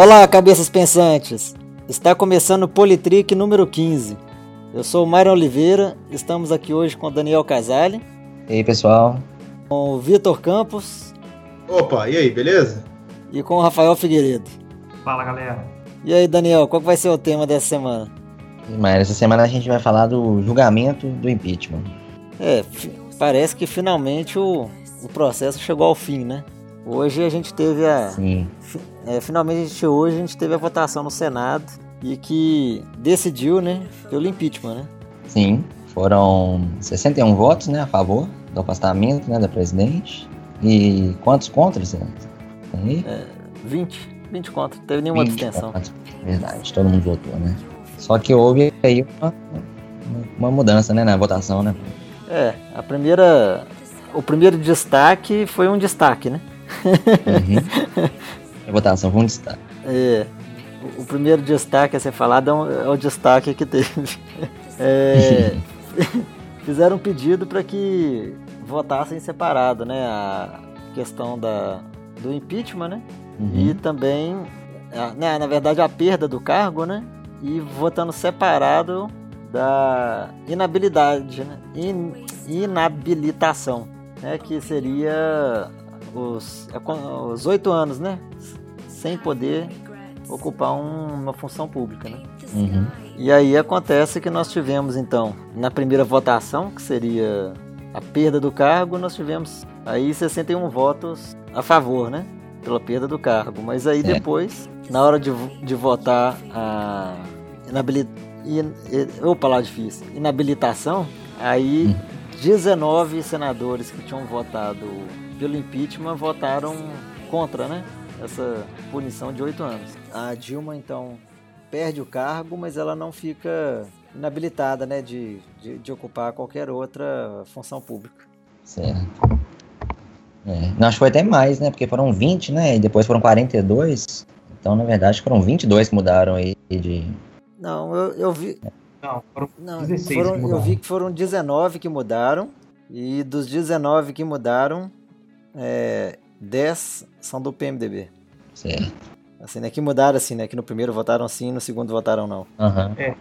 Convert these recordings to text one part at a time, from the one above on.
Olá, cabeças pensantes! Está começando o Politrick número 15. Eu sou o Mário Oliveira, estamos aqui hoje com o Daniel Casale. E aí, pessoal? Com o Vitor Campos. Opa, e aí, beleza? E com o Rafael Figueiredo. Fala, galera. E aí, Daniel, qual vai ser o tema dessa semana? Mas essa semana a gente vai falar do julgamento do impeachment. É, parece que finalmente o, o processo chegou ao fim, né? Hoje a gente teve a. Sim. É, finalmente a gente, hoje a gente teve a votação no Senado e que decidiu, né, pelo impeachment, né? Sim, foram 61 votos, né, a favor do afastamento, né, da presidente. E quantos contras? Tem aí? É, 20. 20 contra, não teve nenhuma abstenção. Verdade, todo mundo votou, né? Só que houve aí uma, uma mudança, né, na votação, né? É, a primeira. O primeiro destaque foi um destaque, né? Uhum. a votação um destaque. É. O, o primeiro destaque a ser falado é, um, é o destaque que teve. É, fizeram um pedido para que votassem separado, né? A questão da, do impeachment, né? Uhum. E também, né, na verdade, a perda do cargo, né? E votando separado da inabilidade, né? In, inabilitação, né? Que seria os é os oito anos, né? Sem poder ocupar um, uma função pública, né? Uhum. E aí acontece que nós tivemos então na primeira votação, que seria a perda do cargo, nós tivemos aí 61 votos a favor, né? Pela perda do cargo. Mas aí é. depois, na hora de, de votar a inabilitação, in, opa lá difícil, inabilitação, aí hum. 19 senadores que tinham votado pelo impeachment votaram contra, né? Essa punição de oito anos. A Dilma, então, perde o cargo, mas ela não fica inabilitada, né? De, de, de ocupar qualquer outra função pública. Certo. É. Não, acho que foi até mais, né? Porque foram 20, né? E depois foram 42. Então, na verdade, foram 22 que mudaram aí de. Não, eu, eu vi. Não, foram não, 16 foram, Eu vi que foram 19 que mudaram. E dos 19 que mudaram, é, 10 são do PMDB. Certo. Assim, né? Que mudaram assim, né? Que no primeiro votaram sim, no segundo votaram não. Uhum. É,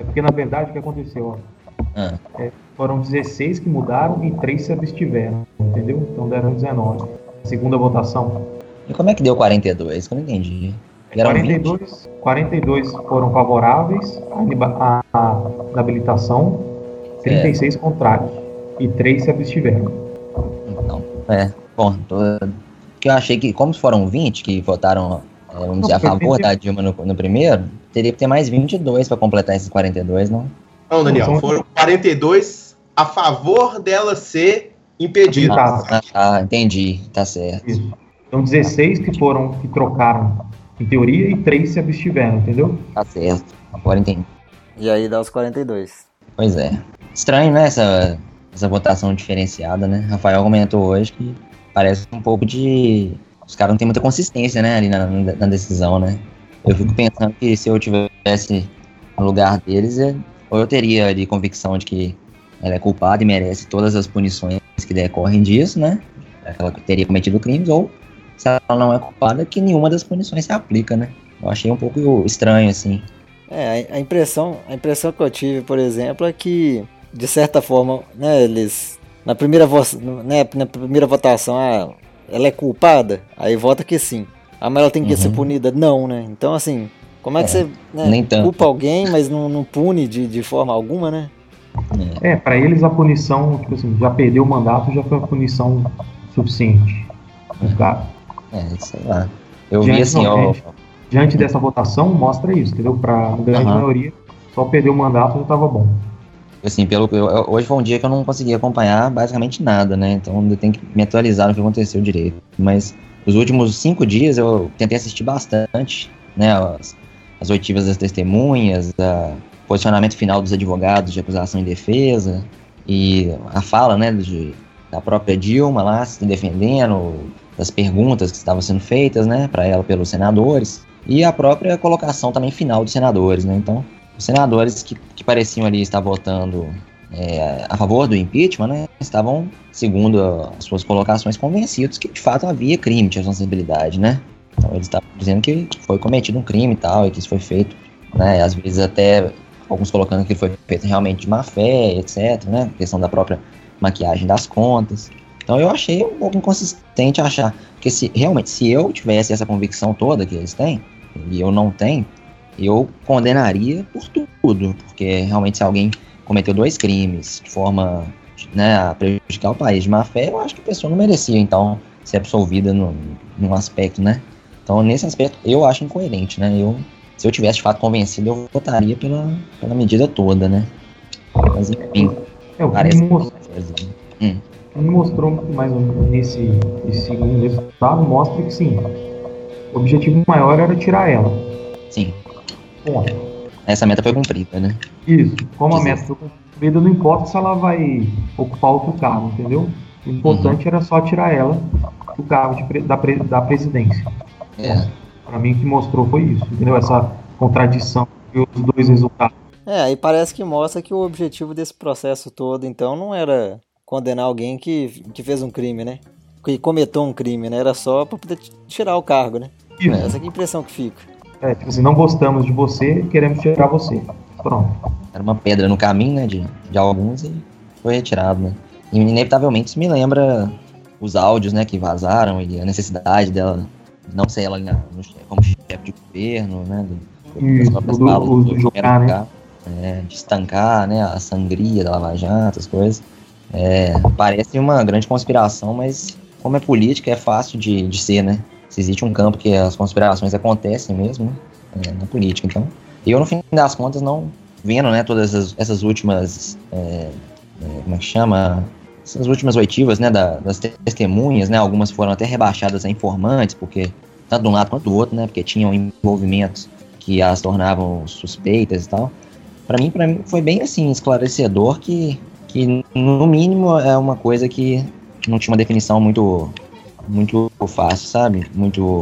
é porque na verdade o que aconteceu, ó, uhum. é, foram 16 que mudaram e 3 se abstiveram, entendeu? Então deram 19. Segunda votação. E como é que deu 42? Que eu não entendi. 42, 42 foram favoráveis à, à, à habilitação, 36 é. contrários e 3 se abstiveram. Então, é. Bom, tô... que eu achei que, como foram 20 que votaram, é, vamos dizer, a favor da Dilma no, no, primeiro, teria que ter mais 22 para completar esses 42, não? Não, Daniel, foram 42 a favor dela ser impedida. Ah, ah, entendi, tá certo. Isso. Então 16 que foram, que trocaram em teoria e 3 se abstiveram, entendeu? Tá certo, agora entendi. E aí dá os 42. Pois é. Estranho, né, essa, essa votação diferenciada, né? Rafael comentou hoje que parece um pouco de. Os caras não têm muita consistência, né, ali na, na decisão, né? Eu fico pensando que se eu tivesse no lugar deles, eu, ou eu teria ali convicção de que ela é culpada e merece todas as punições que decorrem disso, né? Ela teria cometido crimes, ou se ela não é culpada, que nenhuma das punições se aplica, né? Eu achei um pouco estranho, assim. É, a impressão, a impressão que eu tive, por exemplo, é que, de certa forma, né, eles na primeira, vo né, na primeira votação, ah, ela é culpada? Aí vota que sim. Ah, mas ela tem que uhum. ser punida? Não, né? Então, assim, como é que é, você né, culpa alguém, mas não, não pune de, de forma alguma, né? É, é para eles a punição, tipo assim, já perdeu o mandato, já foi uma punição suficiente. É, sei lá. Eu diante, vi assim, ó. Diante, diante dessa votação, mostra isso, entendeu? Pra grande uhum. maioria, só perder o mandato já tava bom assim, pelo eu, hoje foi um dia que eu não consegui acompanhar basicamente nada, né? Então eu tenho que me atualizar no que aconteceu direito. Mas os últimos cinco dias eu tentei assistir bastante, né? As, as oitivas das testemunhas, o posicionamento final dos advogados de acusação e defesa e a fala, né, de, da própria Dilma lá se defendendo, das perguntas que estavam sendo feitas, né, para ela pelos senadores e a própria colocação também final dos senadores, né? Então os senadores que, que pareciam ali estar votando é, a favor do impeachment, né, estavam, segundo as suas colocações, convencidos que de fato havia crime de responsabilidade, né? Então eles estavam dizendo que foi cometido um crime e tal, e que isso foi feito, né? Às vezes até alguns colocando que foi feito realmente de má fé, etc, né? questão da própria maquiagem das contas. Então eu achei um pouco inconsistente achar que se realmente se eu tivesse essa convicção toda que eles têm e eu não tenho, eu condenaria por tudo, porque realmente se alguém cometeu dois crimes de forma né, a prejudicar o país de má fé, eu acho que a pessoa não merecia então ser absolvida no, num aspecto, né? Então nesse aspecto eu acho incoerente, né? Eu se eu tivesse de fato convencido, eu votaria pela, pela medida toda, né? Mas enfim. É, o parece que mostrou, hum. mostrou mais um, nesse, nesse segundo resultado, mostra que sim, o objetivo maior era tirar ela. Sim. Bom. Essa meta foi cumprida, né? Isso. Como a meta foi cumprida, não importa se ela vai ocupar outro cargo, entendeu? O importante uhum. era só tirar ela do cargo de, da, da presidência. É. Para mim, o que mostrou foi isso, entendeu? Essa contradição e os dois resultados. É, aí parece que mostra que o objetivo desse processo todo, então, não era condenar alguém que, que fez um crime, né? Que cometeu um crime, né? Era só para poder tirar o cargo, né? Isso. É essa é a impressão que fica. É, tipo assim, não gostamos de você, queremos tirar você. Pronto. Era uma pedra no caminho, né, de, de alguns e foi retirado, né? E inevitavelmente isso me lembra os áudios, né, que vazaram e a necessidade dela não sei ela como chefe de governo, né? Do, Isso, do, do, do jogar, né? É, de estancar né, a sangria da Lava Jato, as coisas. É, parece uma grande conspiração, mas como é política, é fácil de, de ser, né? Se existe um campo que as conspirações acontecem mesmo, né? Na política. Então, eu, no fim das contas, não vendo né, todas essas, essas últimas. É, é como é que chama? essas últimas oitivas, né, da, das testemunhas, né, algumas foram até rebaixadas a informantes, porque tanto de um lado quanto do outro, né, porque tinham envolvimentos que as tornavam suspeitas e tal. Para mim, para mim foi bem assim esclarecedor que que no mínimo é uma coisa que não tinha uma definição muito muito fácil, sabe? Muito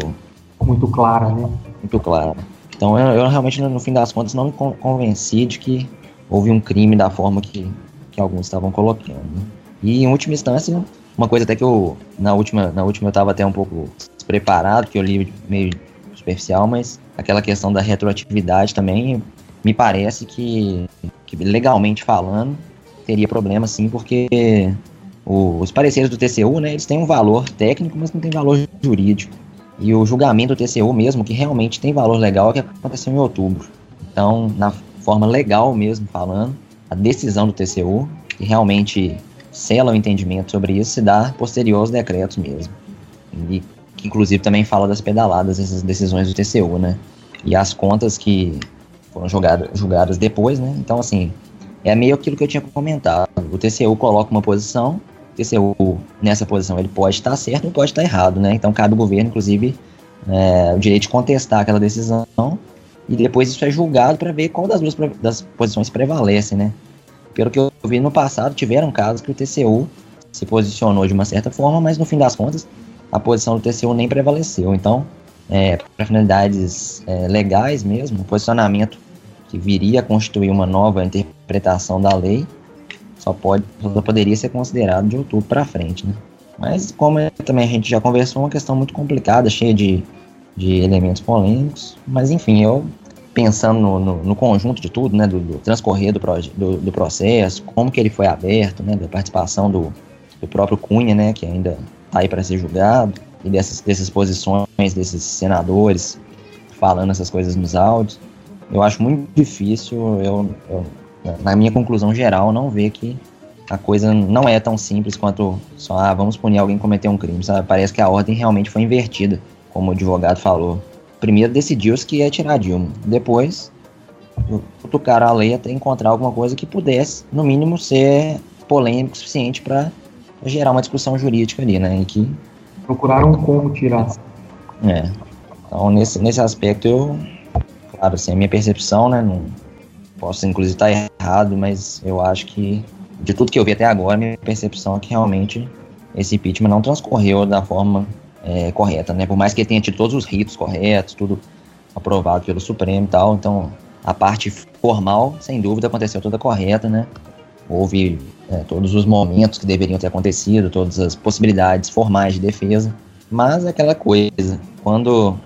muito clara, né? Muito clara. Então eu, eu realmente no, fim das contas não me convenci de que houve um crime da forma que, que alguns estavam colocando. Né? E em última instância, uma coisa até que eu, na última, na última eu estava até um pouco despreparado, que eu li meio superficial, mas aquela questão da retroatividade também me parece que, que legalmente falando, teria problema sim, porque os pareceres do TCU, né, eles têm um valor técnico, mas não tem valor jurídico. E o julgamento do TCU mesmo, que realmente tem valor legal, é que aconteceu em outubro. Então, na forma legal mesmo falando, a decisão do TCU, que realmente sela o entendimento sobre isso se dá posterior aos decretos mesmo. E que inclusive também fala das pedaladas, essas decisões do TCU, né? E as contas que foram julgadas, julgadas depois, né? Então, assim, é meio aquilo que eu tinha comentado. O TCU coloca uma posição, TCU, nessa posição, ele pode estar certo ou pode estar errado, né? Então, cabe ao governo, inclusive, é, o direito de contestar aquela decisão e depois isso é julgado para ver qual das duas das posições prevalece, né? Pelo que eu vi no passado, tiveram casos que o TCU se posicionou de uma certa forma, mas no fim das contas, a posição do TCU nem prevaleceu. Então, é, para finalidades é, legais mesmo, o posicionamento que viria a constituir uma nova interpretação da lei só, pode, só poderia ser considerado de outubro para frente. Né? Mas, como também a gente já conversou, é uma questão muito complicada, cheia de, de elementos polêmicos. Mas, enfim, eu pensando no, no, no, conjunto de tudo, né, do, do transcorrer do, do, do, processo, como que ele foi aberto, né, da participação do, do próprio Cunha, né, que ainda está aí para ser julgado, e dessas, dessas posições desses senadores falando essas coisas nos áudios, eu acho muito difícil, eu, eu, na minha conclusão geral, não ver que a coisa não é tão simples quanto só, ah, vamos punir alguém que cometeu um crime, sabe? Parece que a ordem realmente foi invertida, como o advogado falou primeiro decidiu-se que ia tirar Dilma. Depois, tocaram a lei até encontrar alguma coisa que pudesse, no mínimo, ser polêmico o suficiente para gerar uma discussão jurídica ali, né? E que... Procuraram como tirar. É. Então, nesse, nesse aspecto, eu... Claro, assim, a minha percepção, né? Não posso, inclusive, estar errado, mas eu acho que, de tudo que eu vi até agora, minha percepção é que realmente esse impeachment não transcorreu da forma é, correta, né? Por mais que ele tenha tido todos os ritos corretos, tudo aprovado pelo Supremo e tal, então a parte formal, sem dúvida, aconteceu toda correta, né? Houve é, todos os momentos que deveriam ter acontecido, todas as possibilidades formais de defesa, mas aquela coisa, quando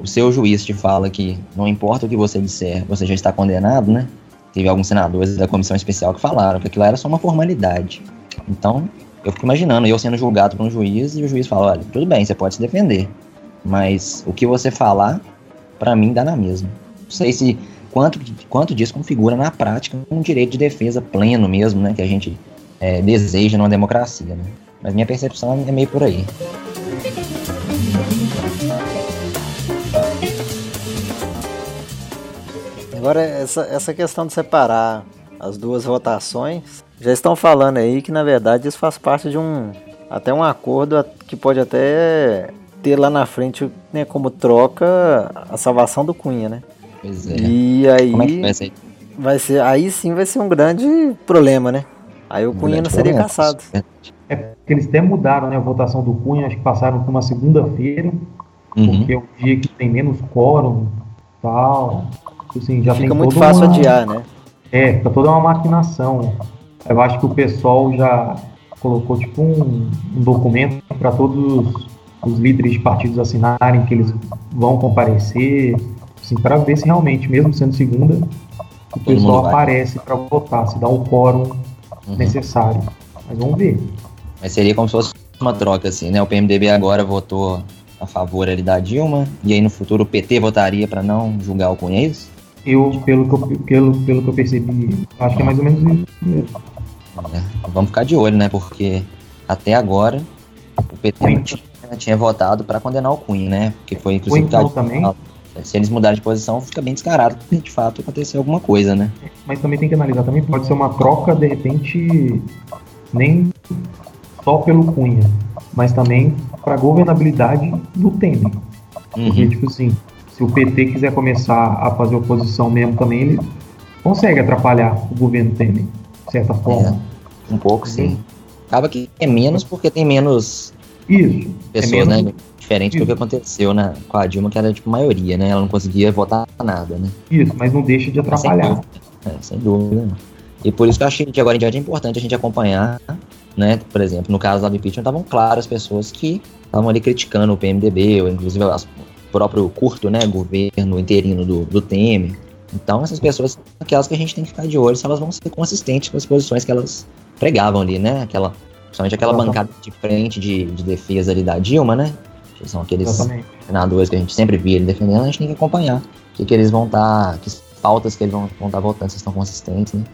o seu juiz te fala que não importa o que você disser, você já está condenado, né? Teve alguns senadores da comissão especial que falaram que aquilo era só uma formalidade. Então, eu fico imaginando eu sendo julgado por um juiz e o juiz fala: olha, tudo bem, você pode se defender, mas o que você falar, para mim, dá na mesma. Não sei se quanto, quanto disso configura na prática um direito de defesa pleno mesmo, né? Que a gente é, deseja numa democracia, né? Mas minha percepção é meio por aí. Agora, essa, essa questão de separar as duas votações, já estão falando aí que na verdade isso faz parte de um até um acordo que pode até ter lá na frente né, como troca a salvação do Cunha, né? Pois é. E aí, Como é que vai ser? vai ser aí sim vai ser um grande problema, né? Aí o Cunha não seria caçado. É porque eles até mudaram né, a votação do Cunha, acho que passaram por uma segunda-feira, Uhum. porque é o dia que tem menos quórum tal. Assim, já Fica muito fácil uma... adiar, né? É, fica toda uma maquinação. Eu acho que o pessoal já colocou tipo um, um documento para todos os líderes de partidos assinarem que eles vão comparecer, assim, para ver se realmente, mesmo sendo segunda, o mundo pessoal aparece para votar, se dá o quórum Uhum. necessário. Mas vamos ver. Mas seria como se fosse uma troca, assim, né? O PMDB agora votou a favor ali da Dilma, e aí no futuro o PT votaria para não julgar o Cunha, é isso? Eu, pelo que eu, pelo, pelo que eu percebi, acho que é mais ou menos isso mesmo. É, vamos ficar de olho, né? Porque até agora o PT não tinha, tinha votado para condenar o Cunha, né? Porque foi inclusive então também, se eles mudarem de posição, fica bem descarado que de fato aconteceu alguma coisa, né? mas também tem que analisar também, pode ser uma troca, de repente, nem só pelo Cunha, mas também para governabilidade do Temer. Porque, Uhum. tipo assim, se o PT quiser começar a fazer oposição mesmo também, ele consegue atrapalhar o governo Temer, de certa forma. Um pouco, sim. Acaba que é menos porque tem menos Isso. pessoas, menos- né? Diferente do que aconteceu na, com a Dilma, que era tipo maioria, né? Ela não conseguia votar nada, né? Isso, mas não deixa de atrapalhar. dúvida. É, sem dúvida. E por isso que eu achei que agora em diante é importante a gente acompanhar, né? Por exemplo, no caso do impeachment, estavam claras as pessoas que estavam ali criticando o PMDB, ou inclusive as- próprio curto, né? Governo interino do, do Temer. Então, essas pessoas são aquelas que a gente tem que ficar de olho se elas vão ser consistentes com as posições que elas pregavam ali, né? Aquela, principalmente aquela Exatamente. bancada de frente de, de defesa ali da Dilma, né? Que são aqueles Exatamente. senadores que a gente sempre via ele defendendo, a gente tem que acompanhar. O que, que eles vão estar. que pautas que eles vão estar votando, se estão consistentes, né?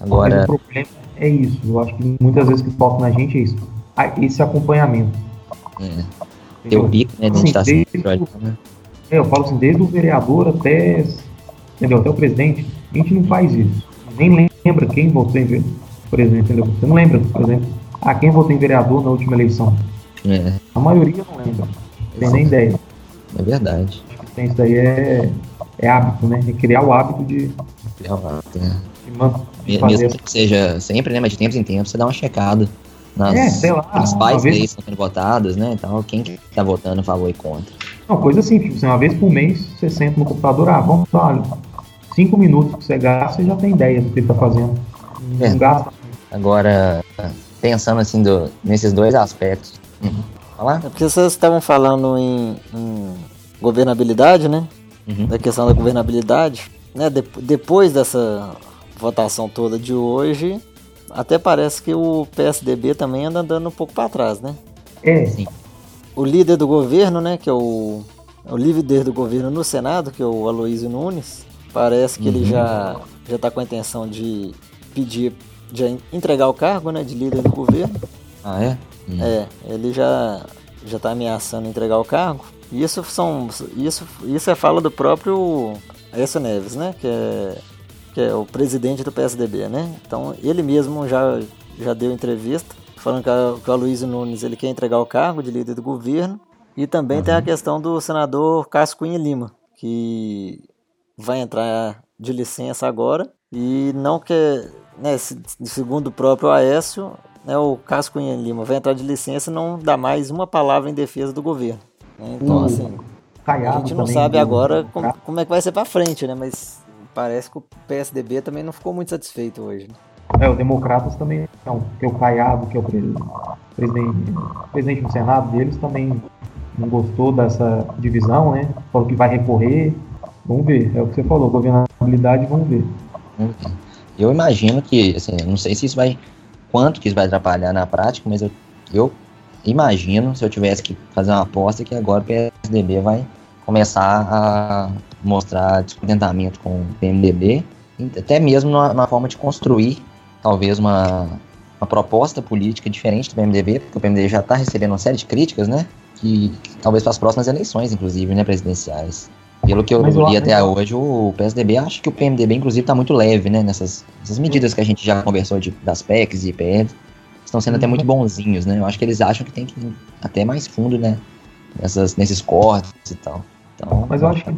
Agora, o problema é isso. Eu acho que muitas vezes o que falta na gente é isso. Ah, Esse acompanhamento. é, o né? De a Assim, desde o- né? É, eu falo assim, desde o vereador até, entendeu, até o presidente, a gente não faz isso. Nem lembra quem votou em exemplo, entendeu? Você não lembra, por exemplo, ah, quem votou em vereador na última eleição? É, A maioria não lembra. Não tem nem ideia. é verdade. Que isso daí é, é hábito, né? É criar o hábito de, É. de, man- de fazer Mesmo que seja sempre, né? Mas de tempos em tempos, você dá uma checada nas É, sei lá, vez- leis estão sendo votadas, né? Então, quem que tá votando a favor e contra. Não, coisa assim, tipo, assim, uma vez por mês você senta no computador, ah, vamos lá, cinco minutos que você gasta, você já tem ideia do que ele tá fazendo. Não É. gasta. Agora, pensando assim do, nesses dois aspectos. Uhum. Falar? É porque vocês estavam falando em, em governabilidade, né? Uhum. Da questão da governabilidade. Né? Dep- depois dessa votação toda de hoje, até parece que o PSDB também anda andando um pouco para trás, né? É, Sim. O líder do governo, né? Que é o, o líder do governo no Senado, que é o Aloysio Nunes, parece que ele Uhum. já já está com a intenção de pedir, de entregar o cargo, né? De líder do governo. Ah, é? Hum. É, ele já já está ameaçando entregar o cargo. Isso são isso isso é fala do próprio Aécio Neves, né? Que é que é o presidente do PSDB, né? Então ele mesmo já já deu entrevista falando que, a, que o Aloysio Nunes ele quer entregar o cargo de líder do governo. E também tem a questão do senador Cássio Cunha Lima, que vai entrar de licença agora e não quer, né, se- segundo o próprio Aécio, né, o Cássio Cunha Lima vai entrar de licença e não dá mais uma palavra em defesa do governo. né? Então, Hum. assim, a gente não sabe agora como, como é que vai ser pra frente, né? Mas parece que o PSDB também não ficou muito satisfeito hoje. né? É, o Democratas também não, porque o Caiado, que é o pre- presidente, presidente do Senado deles, também não gostou dessa divisão, né? Falou que vai recorrer. Vamos ver, é o que você falou, governabilidade, vamos ver. Eu imagino que, assim, não sei se isso vai, quanto que isso vai atrapalhar na prática, mas eu, eu imagino, se eu tivesse que fazer uma aposta, que agora o PSDB vai começar a mostrar descontentamento com o PMDB, até mesmo na, na forma de construir, talvez, uma, uma proposta política diferente do PMDB, porque o PMDB já está recebendo uma série de críticas, né? Que, que talvez para as próximas eleições, inclusive, né, presidenciais. Pelo que eu Mas, li até hoje, o PSDB acho que o PMDB, inclusive, está muito leve, né? Nessas, nessas medidas que a gente já conversou de, das PECs e IPLs. Estão sendo até muito bonzinhos, né? Eu acho que eles acham que tem que ir até mais fundo, né? Nessas, nesses cortes e tal. Então, Mas eu acho que,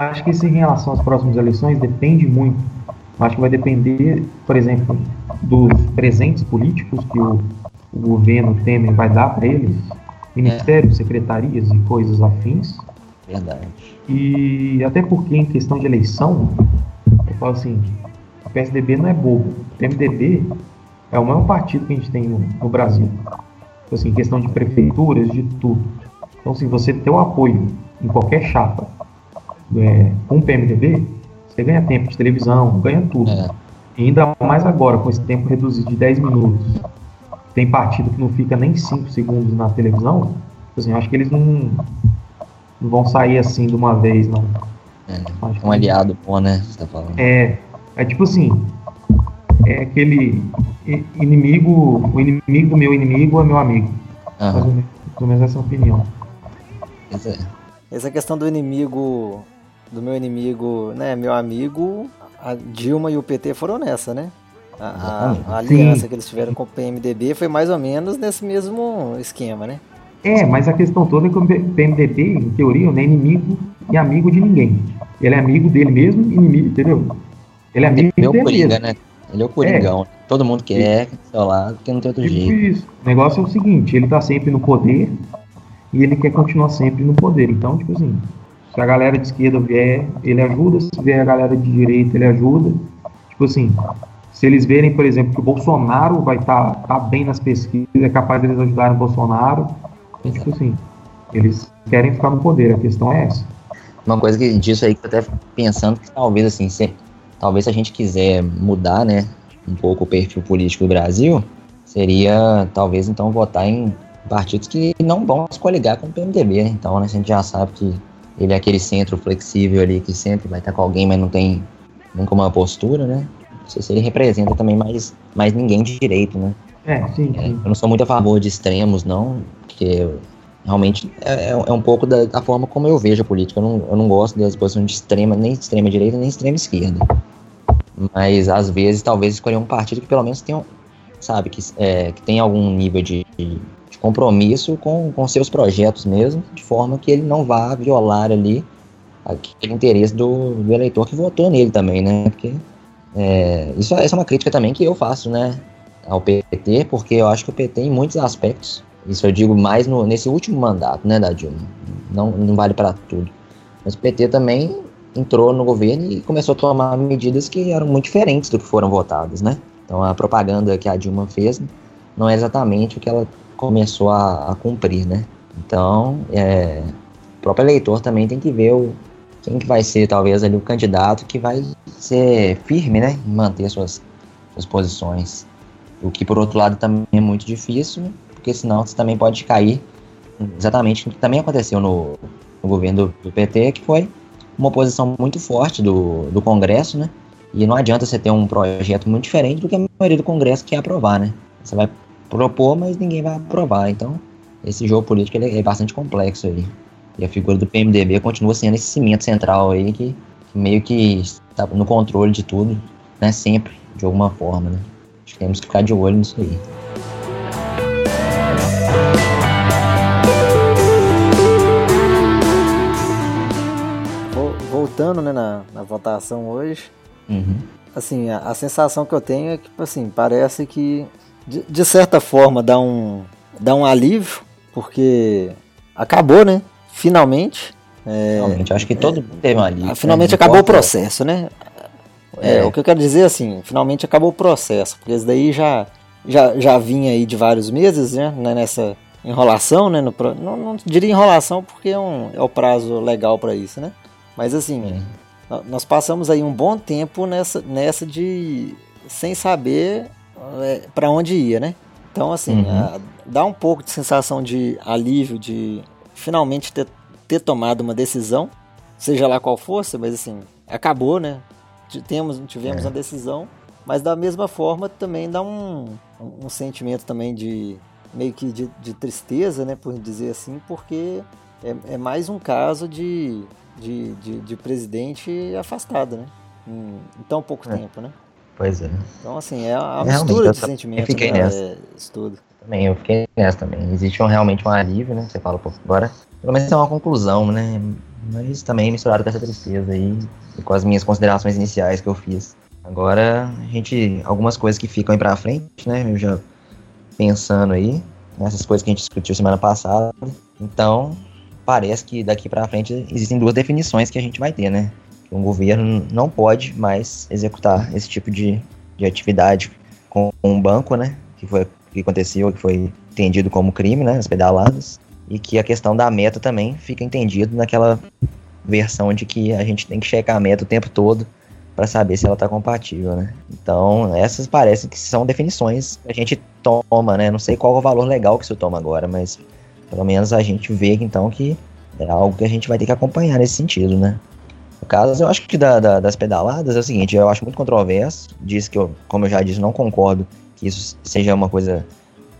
acho que isso em relação às próximas eleições depende muito. Acho que vai depender, por exemplo, dos presentes políticos que o, o governo Temer vai dar para eles, ministérios, é. secretarias e coisas afins. Verdade. E até porque em questão de eleição, eu falo assim, o PSDB não é bobo. O PMDB é o maior partido que a gente tem no, no Brasil. Assim, em questão de prefeituras, de tudo. Então, se assim, você ter o apoio em qualquer chapa é, com o PMDB, você ganha tempo de televisão, ganha tudo. É. E ainda mais agora, com esse tempo reduzido de 10 minutos. Tem partido que não fica nem 5 segundos na televisão. Assim, eu acho que eles não, não vão sair assim de uma vez, não. É, um aliado bom, né? Você tá falando. É, é tipo assim, é aquele inimigo, o inimigo do meu inimigo é meu amigo. Uhum. Ou menos, essa opinião. É. Essa questão do inimigo, do meu inimigo, né, meu amigo, a Dilma e o PT foram nessa, né? A, a, a aliança Sim. que eles tiveram com o PMDB foi mais ou menos nesse mesmo esquema, né? É, mas a questão toda é que o PMDB, em teoria, não é inimigo e amigo de ninguém. Ele é amigo dele mesmo, inimigo, entendeu? Ele é amigo Ele é dele Coringa, mesmo. né? Ele é o Coringão. É. Todo mundo quer seu lado, porque não tem outro tipo jeito. Isso. O negócio é o seguinte, ele tá sempre no poder e ele quer continuar sempre no poder. Então, tipo assim, se a galera de esquerda vier, ele ajuda. Se vier a galera de direita, ele ajuda. Tipo assim, se eles verem, por exemplo, que o Bolsonaro vai estar tá, tá bem nas pesquisas, é capaz deles ajudarem o Bolsonaro, então, tipo assim, eles querem ficar no poder, a questão é essa. Uma coisa que disso aí que eu até pensando que talvez assim, se, talvez se a gente quiser mudar, né, um pouco o perfil político do Brasil, seria talvez então votar em partidos que não vão se coligar com o PMDB, né? Então, né, a gente já sabe que ele é aquele centro flexível ali que sempre vai estar com alguém, mas não tem nunca uma postura, né? Não sei se ele representa também mais, mais ninguém de direito, né? É, sim, é, sim. eu não sou muito a favor de extremos, não, porque realmente é, é, é um pouco da, da, forma como eu vejo a política. Eu não, eu não gosto das posições de extrema, nem extrema direita, nem extrema esquerda. Mas às vezes, talvez escolher um partido que pelo menos tenha, sabe, que, é, que tenha algum nível de, de, compromisso com, com seus projetos mesmo, de forma que ele não vá violar ali aquele interesse do, do eleitor que votou nele também, né? Porque é, isso, essa é uma crítica também que eu faço, né? ao PT, porque eu acho que o PT, em muitos aspectos, isso eu digo mais no, nesse último mandato, né, da Dilma, não, não vale para tudo, mas o PT também entrou no governo e começou a tomar medidas que eram muito diferentes do que foram votadas, né? Então a propaganda que a Dilma fez não é exatamente o que ela começou a, a cumprir, né? Então, é, o próprio eleitor também tem que ver o, quem que vai ser talvez ali o candidato que vai ser firme, né, em manter suas, suas posições. O que, por outro lado, também é muito difícil, porque senão você também pode cair exatamente o que também aconteceu no, no governo do, PT, que foi uma oposição muito forte do, do Congresso, né? E não adianta você ter um projeto muito diferente do que a maioria do Congresso quer aprovar, né? Você vai propor, mas ninguém vai aprovar. Então, esse jogo político ele é bastante complexo aí. E a figura do PMDB continua sendo esse cimento central aí que, que meio que está no controle de tudo, né? Sempre, de alguma forma, né? Temos que ficar de olho nisso aí. Voltando né, na, na votação hoje, uhum. assim, a, a, sensação que eu tenho é que, tipo assim, parece que, de, de certa forma, dá um, dá um alívio, porque acabou, né? Finalmente. É, finalmente, acho que todo mundo teve um alívio. Né? Finalmente acabou o processo, né? É, é, o que eu quero dizer assim, finalmente acabou o processo, porque isso daí já, já, já vinha aí de vários meses, né, né, nessa, enrolação, né? No, não, não, diria enrolação porque é, um, é o prazo legal para isso, né? Mas assim, é. nós passamos aí um bom tempo nessa, nessa de sem saber é, para onde ia, né? Então, assim, uhum. a, dá um pouco de sensação de alívio, de finalmente ter, ter tomado uma decisão, seja lá qual fosse, mas assim, acabou, né? Temos, tivemos é. uma decisão, mas da mesma forma também dá um, um sentimento também de meio que de, de tristeza, né, por dizer assim, porque é, é mais um caso de, de, de, de, presidente afastado, né? Em, em tão pouco é. tempo, né? Pois é. Então, assim, é uma mistura de sentimentos. Eu fiquei né, nessa. É, estudo. Também, eu fiquei nessa também. Existe um, realmente um alívio, né? Você fala um pouco agora. Pelo menos é uma conclusão, né? Mas também misturado com essa tristeza aí, e com as minhas considerações iniciais que eu fiz. Agora, a gente. Algumas coisas que ficam aí pra frente, né? Eu já pensando aí, nessas coisas que a gente discutiu semana passada. Então, parece que daqui para frente existem duas definições que a gente vai ter, né? Um governo não pode mais executar esse tipo de, de atividade com um banco, né? Que foi que aconteceu, que foi entendido como crime, né? As pedaladas. E que a questão da meta também fica entendido naquela versão de que a gente tem que checar a meta o tempo todo para saber se ela está compatível, né? Então, essas parecem que são definições que a gente toma, né? Não sei qual é o valor legal que isso toma agora, mas pelo menos a gente vê então que é algo que a gente vai ter que acompanhar nesse sentido, né? Caso, eu acho que da, da, das pedaladas é o seguinte, eu acho muito controverso, diz que eu, como eu já disse, não concordo que isso seja uma coisa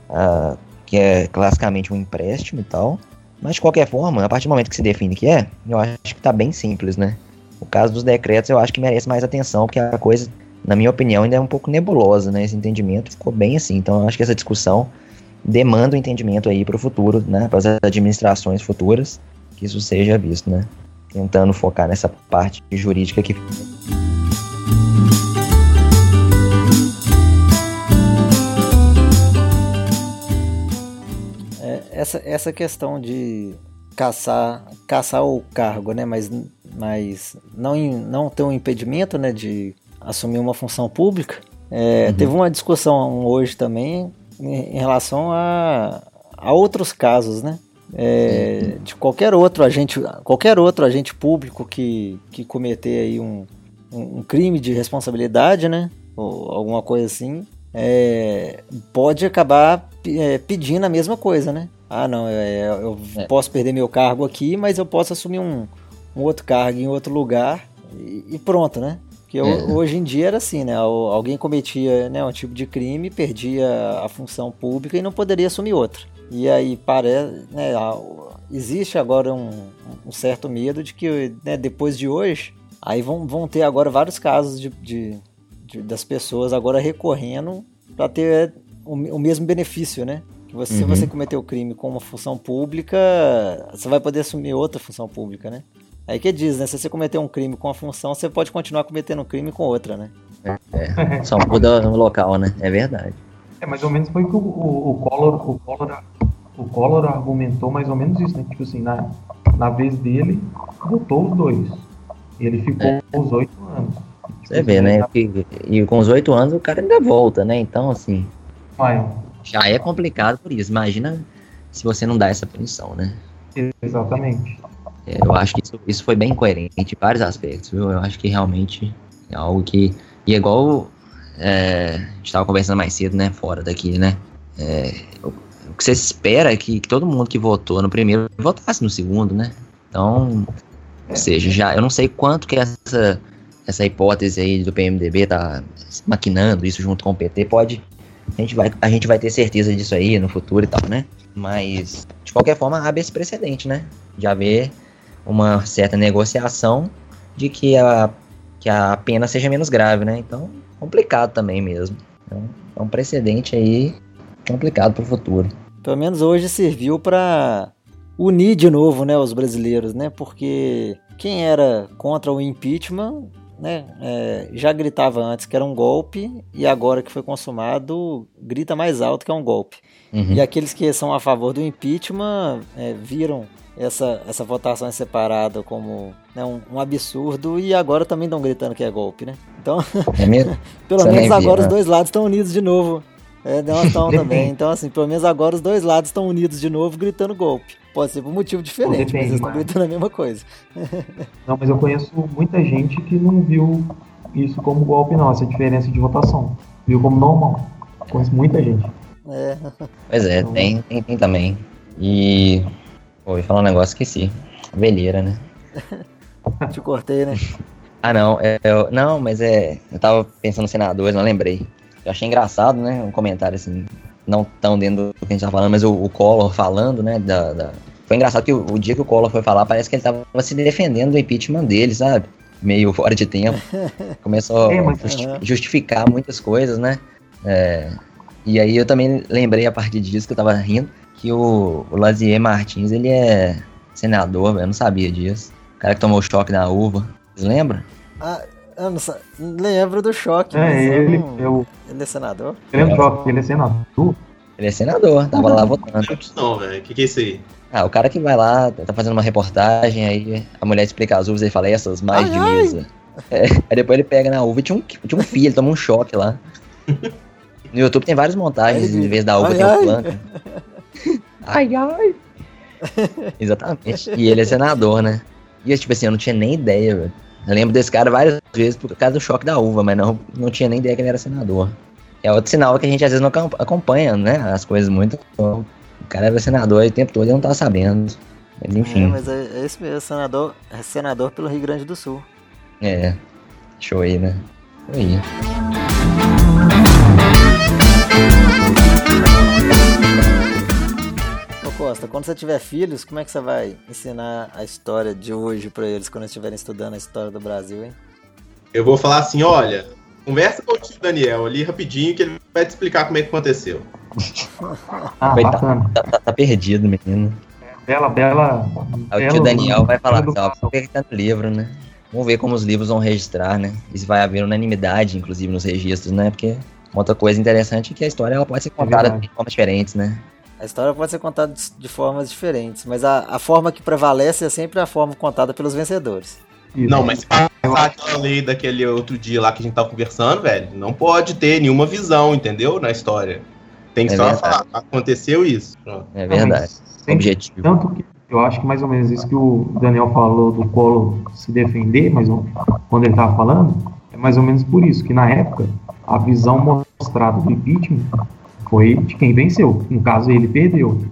uh, que é classicamente um empréstimo e tal, mas de qualquer forma, a partir do momento que se define que é, eu acho que tá bem simples, né? O caso dos decretos eu acho que merece mais atenção, porque a coisa, na minha opinião, ainda é um pouco nebulosa, né? Esse entendimento ficou bem assim. Então eu acho que essa discussão demanda um entendimento aí para o futuro, né? Para as administrações futuras, que isso seja visto, né? Tentando focar nessa parte jurídica que. É, essa, essa questão de caçar, caçar o cargo, né? Mas, mas não, não ter um impedimento, né? De assumir uma função pública. É, uhum. Teve uma discussão hoje também em, relação a, a outros casos, né? É, de qualquer outro agente, qualquer outro agente público que, que cometer aí um, um, crime de responsabilidade, né? Ou alguma coisa assim, é, pode acabar é, pedindo a mesma coisa, né? ah, não, é, eu é. posso perder meu cargo aqui, mas eu posso assumir um, um outro cargo em outro lugar e, e pronto, né? Porque é. hoje em dia era assim, né? Alguém cometia né, um tipo de crime, perdia a função pública e não poderia assumir outra. E aí parece, né, existe agora um, um, certo medo de que né, depois de hoje, aí vão, vão ter agora vários casos de, de, de das pessoas agora recorrendo para ter o, o mesmo benefício, né? Que você, uhum. Se você cometer o crime com uma função pública, você vai poder assumir outra função pública, né? Aí que diz, né? Se você cometer um crime com uma função, você pode continuar cometendo um crime com outra, né? É, é. só muda o local, né? É verdade. É, mais ou menos foi que o, o, o, Collor, o, Collor, o Collor argumentou mais ou menos isso, né? Tipo assim, na, na vez dele, votou os dois. Ele ficou é. os oito anos. Você vê, né? E, e com os oito anos o cara ainda volta, né? Então, assim. Vai já é complicado por isso. Imagina se você não dá essa punição, né? Exatamente. É, eu acho que isso, isso foi bem coerente em vários aspectos, viu? Eu acho que realmente é algo que. E é igual é, a gente estava conversando mais cedo, né? Fora daqui, né? É, que você espera que, que, todo mundo que votou no primeiro votasse no segundo, né? Então, ou seja, já eu não sei quanto que essa, essa hipótese aí do PMDB tá maquinando isso junto com o PT pode a gente, vai, a gente vai ter certeza disso aí no futuro e tal, né? Mas, de qualquer forma, abre esse precedente, né? De haver uma certa negociação de que a, que a pena seja menos grave, né? Então, complicado também mesmo. Então, é um precedente aí complicado para o futuro. Pelo menos hoje serviu para unir de novo, né, os brasileiros, né? Porque quem era contra o impeachment né, é, já gritava antes que era um golpe e agora que foi consumado grita mais alto que é um golpe. Uhum. E aqueles que são a favor do impeachment é, viram essa, essa votação separada como né, um, um, absurdo e agora também estão gritando que é golpe, né? Então, é mesmo? pelo menos agora os dois lados estão unidos de novo É, não estão também. Então, assim, pelo menos agora os dois lados estão unidos de novo, gritando golpe. Pode ser por motivo diferente, mas eles estão gritando a mesma coisa. Não, mas eu conheço muita gente que não viu isso como golpe, não, essa diferença de votação. Viu como normal. Conheço muita gente. É. Pois é, tem, tem, tem também. E. Pô, ia falar um negócio, esqueci. Velheira, né? Te cortei, né? Ah, não. É, eu, não, mas é. Eu tava pensando nos senadores, não lembrei. Eu achei engraçado, né? Um comentário assim. Não tão dentro do que a gente tá falando, mas o, o Collor falando, né? Da, da... Foi engraçado que o, o, dia que o Collor foi falar, parece que ele tava se defendendo do impeachment dele, sabe? Meio fora de tempo. Começou é, mas... a justificar muitas coisas, né? É, e aí eu também lembrei a partir disso que eu tava rindo, que o, o Lazier Martins, ele é senador, eu não sabia disso. O cara que tomou o choque na uva. Vocês lembram? Ah, eu não, lembro do choque. É, ele, não... eu... ele é senador? Ele é, choque, ele é senador. Ele é senador, tava lá votando. Não, velho, o que, que é isso aí? Ah, o cara que vai lá, tá fazendo uma reportagem, aí a mulher explica as uvas e fala, essas mais ai, de ai. mesa. É, aí depois ele pega na uva e tinha um, tinha um fio, ele toma um choque lá. No YouTube tem várias montagens, em vez da uva ai, tem um planta. Ai, ai. Exatamente. E ele é senador, né? E tipo assim, eu não tinha nem ideia, velho. Eu lembro desse cara várias vezes por causa do choque da uva, mas não, não tinha nem ideia que ele era senador. É outro sinal que a gente às vezes não acompanha, né? As coisas muito. O cara era senador o tempo todo e não tava sabendo. Mas enfim. É, mas é, é isso mesmo, senador, é senador pelo Rio Grande do Sul. É. Show aí, né? Show aí. Costa, quando você tiver filhos, como é que você vai ensinar a história de hoje para eles quando eles estiverem estudando a história do Brasil, hein? Eu vou falar assim, olha, conversa com o tio Daniel ali rapidinho que ele vai te explicar como é que aconteceu. ah, tá, tá, tá, perdido, menino. Bela, bela. o tio Daniel vai falar assim, ó, perdendo livro, né? Vamos ver como os livros vão registrar, né? E se vai haver unanimidade, inclusive, nos registros, né? Porque uma outra coisa interessante é que a história ela pode ser contada é de formas diferentes, né? A história pode ser contada de formas diferentes, mas a, a forma que prevalece é sempre a forma contada pelos vencedores. Não, mas se passar aquela lei daquele outro dia lá que a gente tava conversando, velho, não pode ter nenhuma visão, entendeu? Na história. Tem que é só verdade. falar, aconteceu isso. Pronto. É verdade. Não, Objetivo. Tanto que eu acho que mais ou menos isso que o Daniel falou do Colo se defender, mas quando ele tava falando, é mais ou menos por isso, que na época a visão mostrada do impeachment foi de quem venceu. No caso, ele perdeu.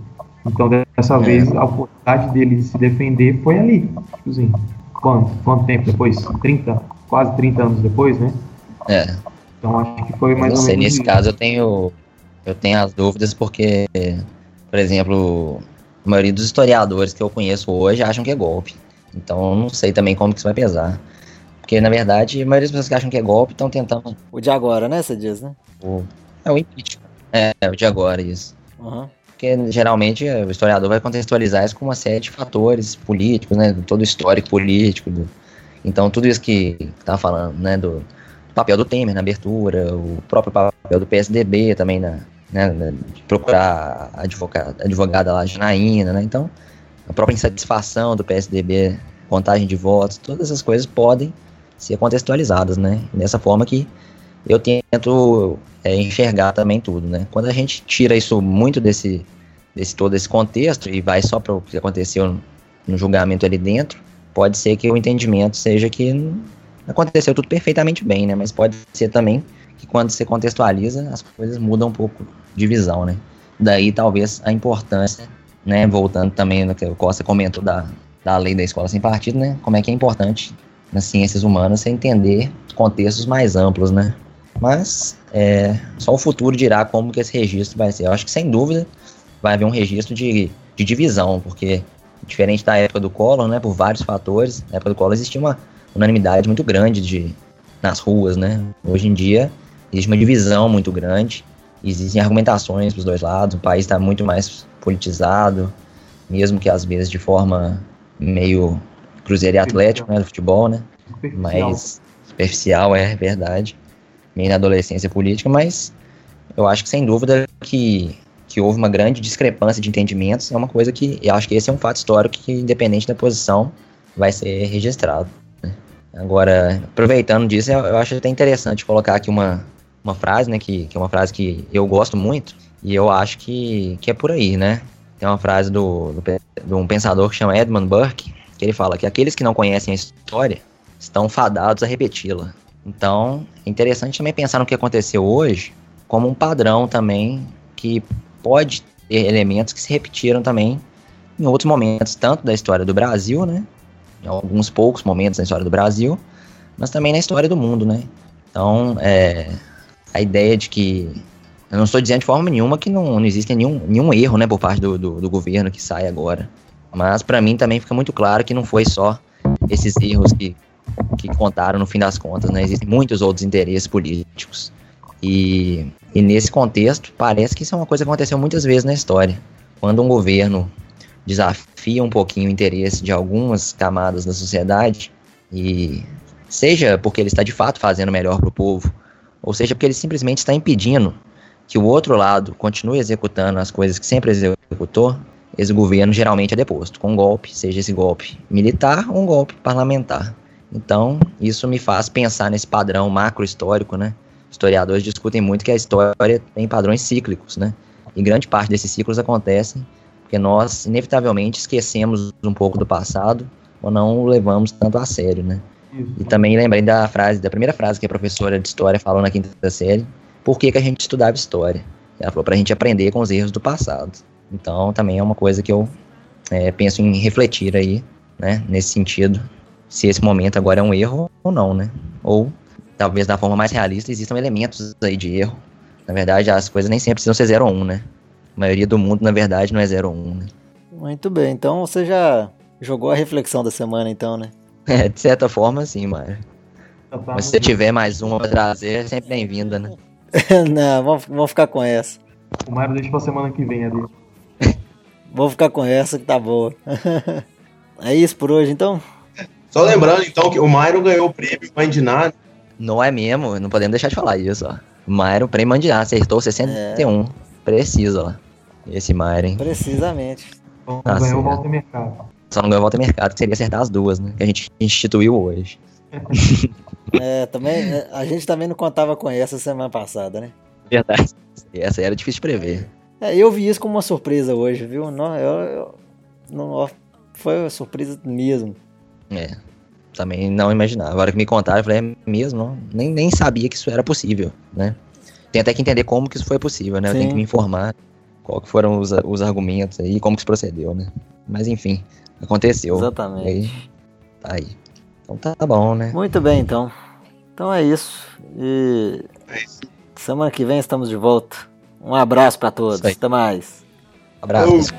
Então, dessa é. vez, a oportunidade dele se defender foi ali. Assim, quanto, quanto tempo depois? 30, quase 30 anos depois, né? É. Então, acho que foi mais eu ou sei, menos. Nesse isso. caso, eu tenho, eu tenho as dúvidas porque, por exemplo, a maioria dos historiadores que eu conheço hoje acham que é golpe. Então, eu não sei também como que isso vai pesar. Porque, na verdade, a maioria das pessoas que acham que é golpe estão tentando. O de agora, né? Você diz, né? O... É o impeachment. É, o de agora, isso. Uhum. Porque geralmente o historiador vai contextualizar isso com uma série de fatores políticos, né? Todo o histórico político. Do... Então, tudo isso que tá falando, né? Do, papel do Temer na abertura, o próprio papel do PSDB também na, né, de procurar a advogada, advogada lá, Janaína, né? Então, a própria insatisfação do PSDB, contagem de votos, todas essas coisas podem ser contextualizadas, né? Dessa forma que eu tento é, enxergar também tudo, né? Quando a gente tira isso muito desse, desse todo esse contexto e vai só para o que aconteceu no, julgamento ali dentro, pode ser que o entendimento seja que aconteceu tudo perfeitamente bem, né? Mas pode ser também que quando você contextualiza, as coisas mudam um pouco de visão, né? Daí talvez a importância, né? Voltando também no que o Costa comentou da, da lei da escola sem partido, né? Como é que é importante nas ciências humanas você entender contextos mais amplos, né? Mas é, só o futuro dirá como que esse registro vai ser. Eu acho que sem dúvida vai haver um registro de, de divisão, porque diferente da época do Collor, né, por vários fatores, na época do Collor existia uma unanimidade muito grande de, nas ruas, né? Hoje em dia existe uma divisão muito grande, existem argumentações para os dois lados, o país está muito mais politizado, mesmo que às vezes de forma meio cruzeiro e atlético, né, do futebol, né? Mas superficial, é verdade meio na adolescência política, mas eu acho que sem dúvida que, que houve uma grande discrepância de entendimentos, é uma coisa que eu acho que esse é um fato histórico que, independente da posição, vai ser registrado. Né? Agora, aproveitando disso, eu, eu, acho até interessante colocar aqui uma, uma frase, né, que, que é uma frase que eu gosto muito, e eu acho que, que é por aí, né? Tem uma frase do, do, de um pensador que chama Edmund Burke, que ele fala que aqueles que não conhecem a história estão fadados a repeti-la. Então, é interessante também pensar no que aconteceu hoje como um padrão também que pode ter elementos que se repetiram também em outros momentos, tanto da história do Brasil, né? Em alguns poucos momentos da história do Brasil, mas também na história do mundo, né? Então, é, a ideia de que. Eu não estou dizendo de forma nenhuma que não, não existe nenhum, nenhum erro né, por parte do, do, do governo que sai agora. Mas para mim também fica muito claro que não foi só esses erros que, que contaram no fim das contas, né? Existem muitos outros interesses políticos. E, e nesse contexto, parece que isso é uma coisa que aconteceu muitas vezes na história. Quando um governo desafia um pouquinho o interesse de algumas camadas da sociedade, e seja porque ele está de fato fazendo melhor para o povo, ou seja porque ele simplesmente está impedindo que o outro lado continue executando as coisas que sempre executou, esse governo geralmente é deposto, com um golpe, seja esse golpe militar ou um golpe parlamentar. Então, isso me faz pensar nesse padrão macro histórico, né? Historiadores discutem muito que a história tem padrões cíclicos, né? E grande parte desses ciclos acontecem porque nós, inevitavelmente, esquecemos um pouco do passado ou não o levamos tanto a sério, né? E também lembrei da frase, da primeira frase que a professora de história falou na quinta série, por que, que a gente estudava história? Ela falou para a gente aprender com os erros do passado. Então também é uma coisa que eu é, penso em refletir aí, né, nesse sentido, se esse momento agora é um erro ou não, né? Ou talvez da forma mais realista existam elementos aí de erro. Na verdade, as coisas nem sempre precisam ser 0 ou 1, um, né? A maioria do mundo, na verdade, não é 0 ou 1, um, né? Muito bem, então você já jogou a reflexão da semana, então, né? É, de certa forma, sim, Mário. Mas se você tiver mais uma pra trazer, é sempre bem-vinda, né? não, vamos, vamos ficar com essa. O Mário deixa pra semana que vem, ali. Vou ficar com essa que tá boa. é isso por hoje, então? Só lembrando, então, que o Myron ganhou o prêmio Mandiná. Não é mesmo, não podemos deixar de falar isso, ó. O Myron, prêmio Mandiná, acertou 61. É. Preciso, ó. Esse Myron. Precisamente. Então, ah, ganhou o Volta Mercado. Só não ganhou Volta Mercado, que seria acertar as duas, né? Que a gente instituiu hoje. é, também, é, a gente também não contava com essa semana passada, né? Verdade. Essa era difícil de prever. É, eu vi isso como uma surpresa hoje, viu? Não, eu, eu não, foi uma surpresa mesmo. É, também não imaginava. Agora que me contaram, eu falei, é mesmo? Nem, nem sabia que isso era possível, né? Tem até que entender como que isso foi possível, né? Sim. Eu tenho que me informar qual que foram os, os argumentos aí, como que se procedeu, né? Mas enfim, aconteceu. Exatamente. Aí, tá aí. Então tá bom, né? Muito bem, então. Então é isso. E é isso. semana que vem estamos de volta. Um abraço para todos. Até mais. Um abraço.